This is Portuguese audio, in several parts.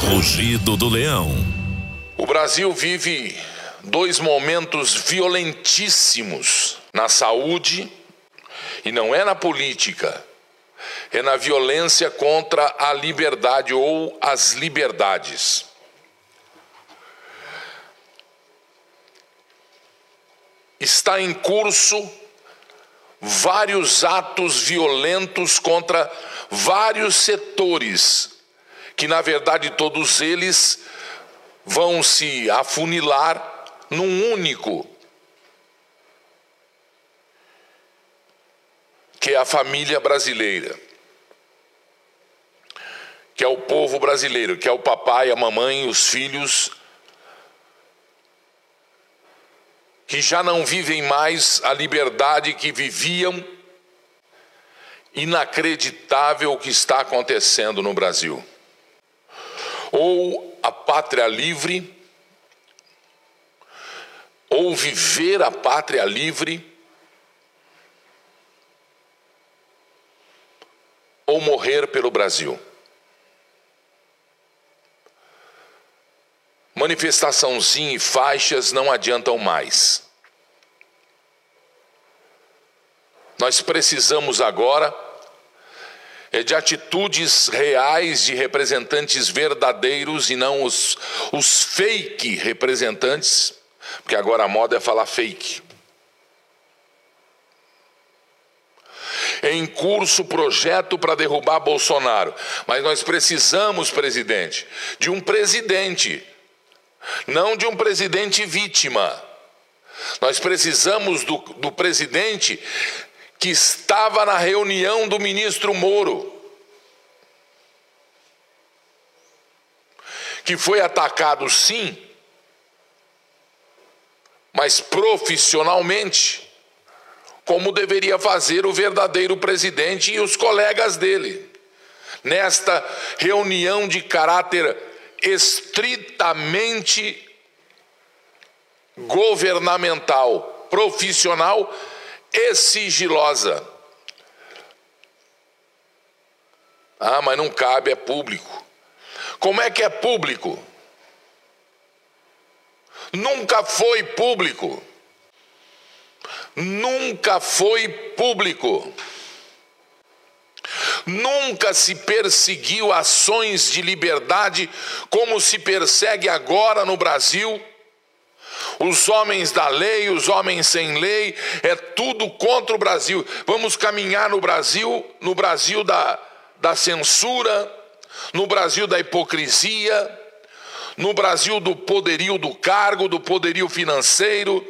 Rugido do Leão. O Brasil vive dois momentos violentíssimos na saúde e não é na política, é na violência contra a liberdade ou as liberdades. Está em curso vários atos violentos contra vários setores, que na verdade todos eles vão se afunilar num único, que é a família brasileira, que é o povo brasileiro, que é o papai, a mamãe, os filhos, que já não vivem mais a liberdade que viviam. Inacreditável o que está acontecendo no Brasil. Ou a pátria livre, ou viver a pátria livre, ou morrer pelo Brasil. Manifestaçãozinha e faixas não adiantam mais. Nós precisamos agora de atitudes reais de representantes verdadeiros e não os, os fake representantes, porque agora a moda é falar fake. em curso projeto para derrubar Bolsonaro. Mas nós precisamos, presidente, de um presidente, não de um presidente vítima. Nós precisamos do, do presidente que estava na reunião do ministro Moro, que foi atacado sim, mas profissionalmente, como deveria fazer o verdadeiro presidente e os colegas dele. Nesta reunião de caráter estritamente governamental, profissional e sigilosa. Ah, mas não cabe, é público. Como é que é público? Nunca foi público. Nunca foi público. Nunca se perseguiu ações de liberdade como se persegue agora no Brasil os homens da lei, os homens sem lei, é tudo contra o Brasil. Vamos caminhar no Brasil, no Brasil da, da censura, no Brasil da hipocrisia, no Brasil do poderio do cargo, do poderio financeiro.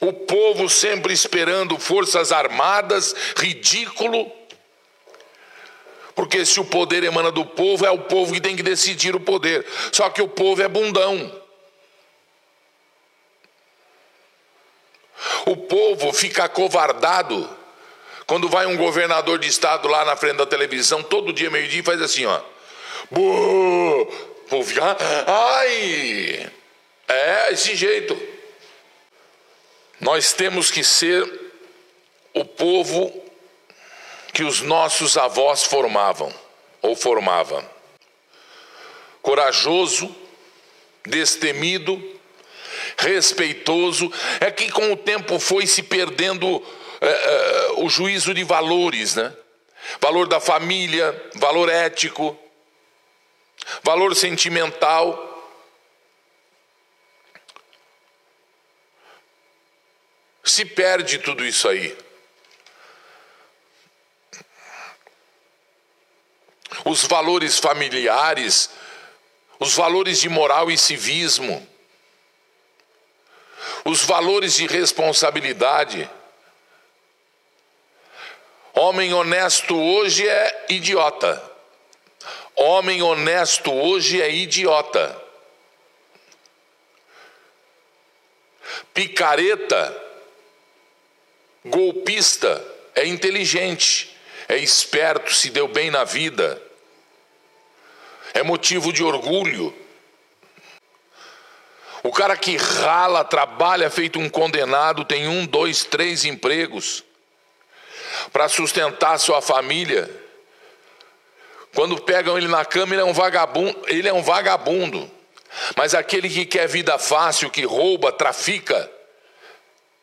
O povo sempre esperando forças armadas, ridículo. Porque se o poder emana do povo, é o povo que tem que decidir o poder. Só que o povo é bundão. O povo fica acovardado quando vai um governador de estado lá na frente da televisão, todo dia, meio-dia, faz assim, ó. O povo fica. Ai! É esse jeito. Nós temos que ser o povo que os nossos avós formavam ou formavam. Corajoso, destemido, respeitoso, é que com o tempo foi se perdendo é, é, o juízo de valores, né? Valor da família, valor ético, valor sentimental. Se perde tudo isso aí. Os valores familiares, os valores de moral e civismo, os valores de responsabilidade. Homem honesto hoje é idiota. Homem honesto hoje é idiota. Picareta, golpista, é inteligente, é esperto, se deu bem na vida é motivo de orgulho. O cara que rala, trabalha feito um condenado, tem um, dois, três empregos para sustentar sua família. Quando pegam ele na cama, ele é um vagabundo, ele é um vagabundo. Mas aquele que quer vida fácil, que rouba, trafica,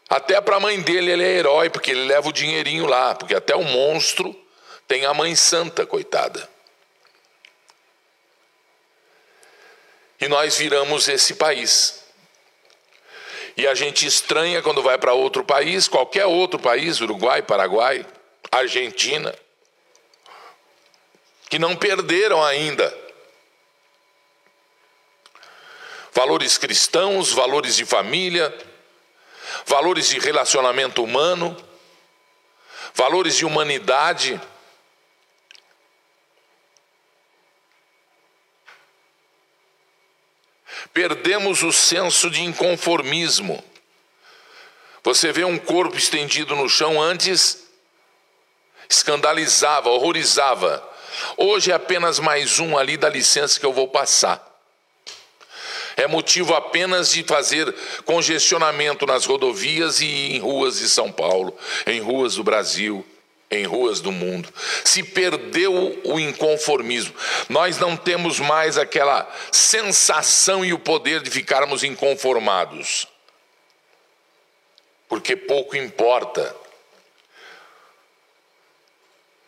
até para a mãe dele ele é herói, porque ele leva o dinheirinho lá, porque até o monstro tem a mãe santa, coitada. E nós viramos esse país. E a gente estranha quando vai para outro país, qualquer outro país, Uruguai, Paraguai, Argentina, que não perderam ainda valores cristãos, valores de família, valores de relacionamento humano, valores de humanidade. Perdemos o senso de inconformismo. Você vê um corpo estendido no chão antes, escandalizava, horrorizava. Hoje é apenas mais um ali, dá licença que eu vou passar é motivo apenas de fazer congestionamento nas rodovias e em ruas de São Paulo, em ruas do Brasil, em ruas do mundo. Se perdeu o inconformismo. Nós não temos mais aquela sensação e o poder de ficarmos inconformados. Porque pouco importa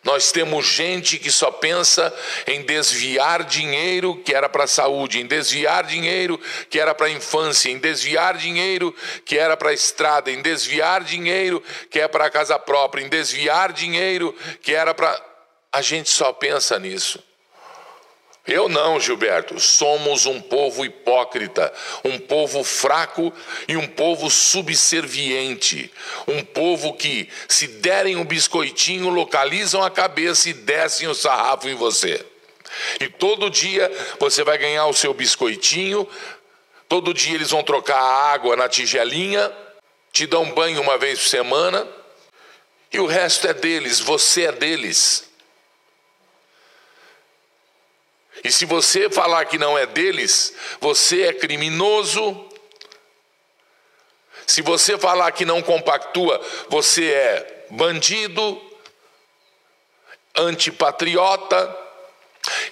nós temos gente que só pensa em desviar dinheiro que era para a saúde, em desviar dinheiro que era para a infância, em desviar dinheiro que era para a estrada, em desviar dinheiro que é para a casa própria, em desviar dinheiro que era para. A gente só pensa nisso. Eu não, Gilberto. Somos um povo hipócrita, um povo fraco e um povo subserviente. Um povo que, se derem um biscoitinho, localizam a cabeça e descem o sarrafo em você. E todo dia você vai ganhar o seu biscoitinho, todo dia eles vão trocar a água na tigelinha, te dão banho uma vez por semana, e o resto é deles, você é deles. E se você falar que não é deles, você é criminoso. Se você falar que não compactua, você é bandido, antipatriota.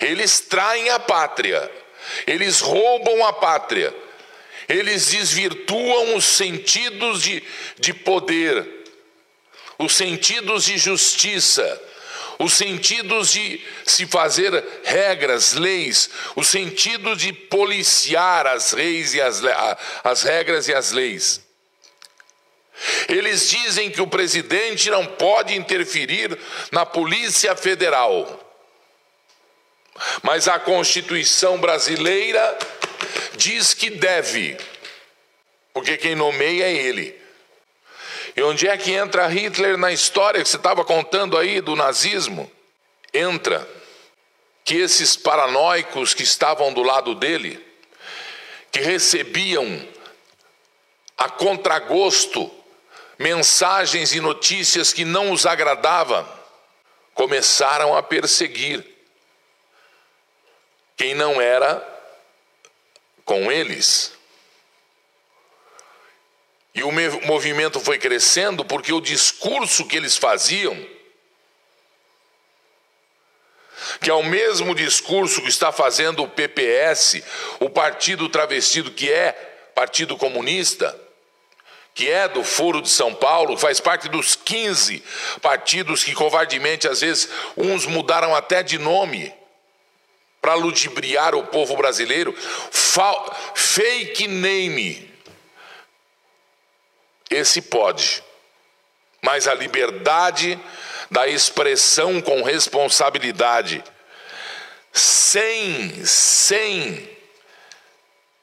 Eles traem a pátria, eles roubam a pátria, eles desvirtuam os sentidos de, de poder, os sentidos de justiça os sentidos de se fazer regras, leis, o sentido de policiar as leis e as, as regras e as leis. Eles dizem que o presidente não pode interferir na Polícia Federal. Mas a Constituição brasileira diz que deve, porque quem nomeia é ele. E onde é que entra Hitler na história que você estava contando aí do nazismo? Entra que esses paranoicos que estavam do lado dele, que recebiam a contragosto mensagens e notícias que não os agradavam, começaram a perseguir quem não era com eles. E o movimento foi crescendo porque o discurso que eles faziam, que é o mesmo discurso que está fazendo o PPS, o partido travestido que é Partido Comunista, que é do Foro de São Paulo, faz parte dos 15 partidos que covardemente, às vezes, uns mudaram até de nome para ludibriar o povo brasileiro. fake name esse pode. Mas a liberdade da expressão com responsabilidade, sem, sem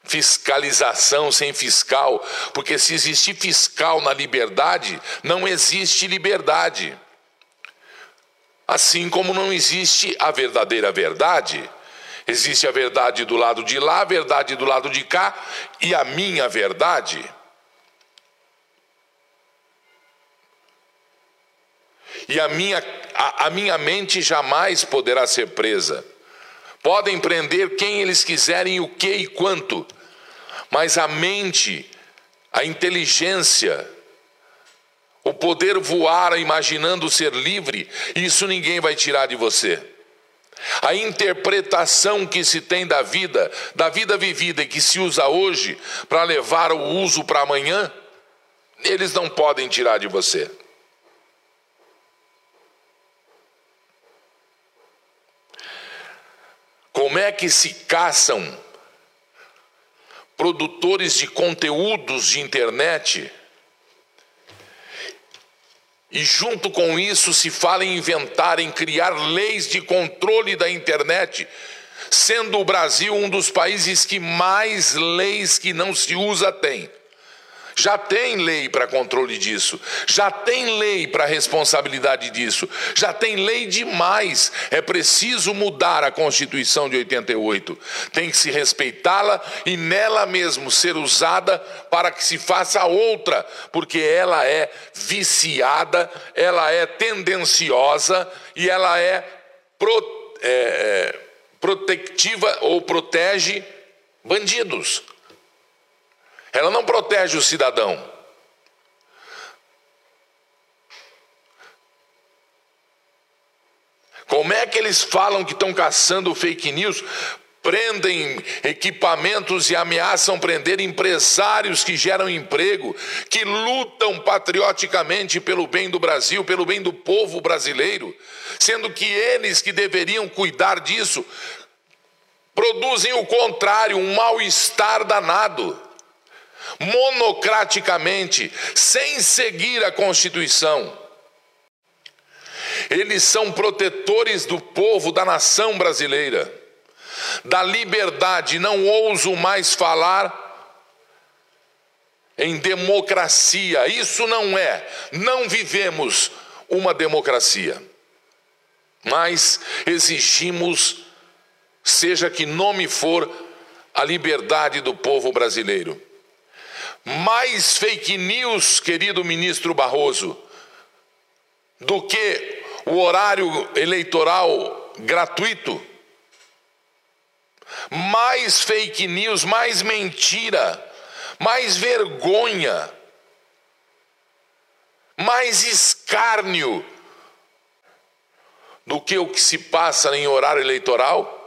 fiscalização, sem fiscal, porque se existir fiscal na liberdade, não existe liberdade. Assim como não existe a verdadeira verdade, existe a verdade do lado de lá, a verdade do lado de cá e a minha verdade. E a minha, a, a minha mente jamais poderá ser presa. Podem prender quem eles quiserem, o que e quanto, mas a mente, a inteligência, o poder voar imaginando ser livre, isso ninguém vai tirar de você. A interpretação que se tem da vida, da vida vivida e que se usa hoje para levar o uso para amanhã, eles não podem tirar de você. Como é que se caçam produtores de conteúdos de internet? E junto com isso se fala em inventar, em criar leis de controle da internet, sendo o Brasil um dos países que mais leis que não se usa tem. Já tem lei para controle disso, já tem lei para responsabilidade disso, já tem lei demais. É preciso mudar a Constituição de 88. Tem que se respeitá-la e nela mesmo ser usada para que se faça outra, porque ela é viciada, ela é tendenciosa e ela é, pro, é, é protectiva ou protege bandidos. Ela não protege o cidadão. Como é que eles falam que estão caçando fake news? Prendem equipamentos e ameaçam prender empresários que geram emprego, que lutam patrioticamente pelo bem do Brasil, pelo bem do povo brasileiro, sendo que eles que deveriam cuidar disso produzem o contrário, um mal-estar danado monocraticamente, sem seguir a Constituição. Eles são protetores do povo, da nação brasileira, da liberdade. Não ouso mais falar em democracia. Isso não é, não vivemos uma democracia. Mas exigimos, seja que nome for, a liberdade do povo brasileiro mais fake news, querido ministro Barroso, do que o horário eleitoral gratuito. Mais fake news, mais mentira, mais vergonha, mais escárnio do que o que se passa em horário eleitoral?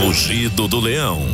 Rugido do Leão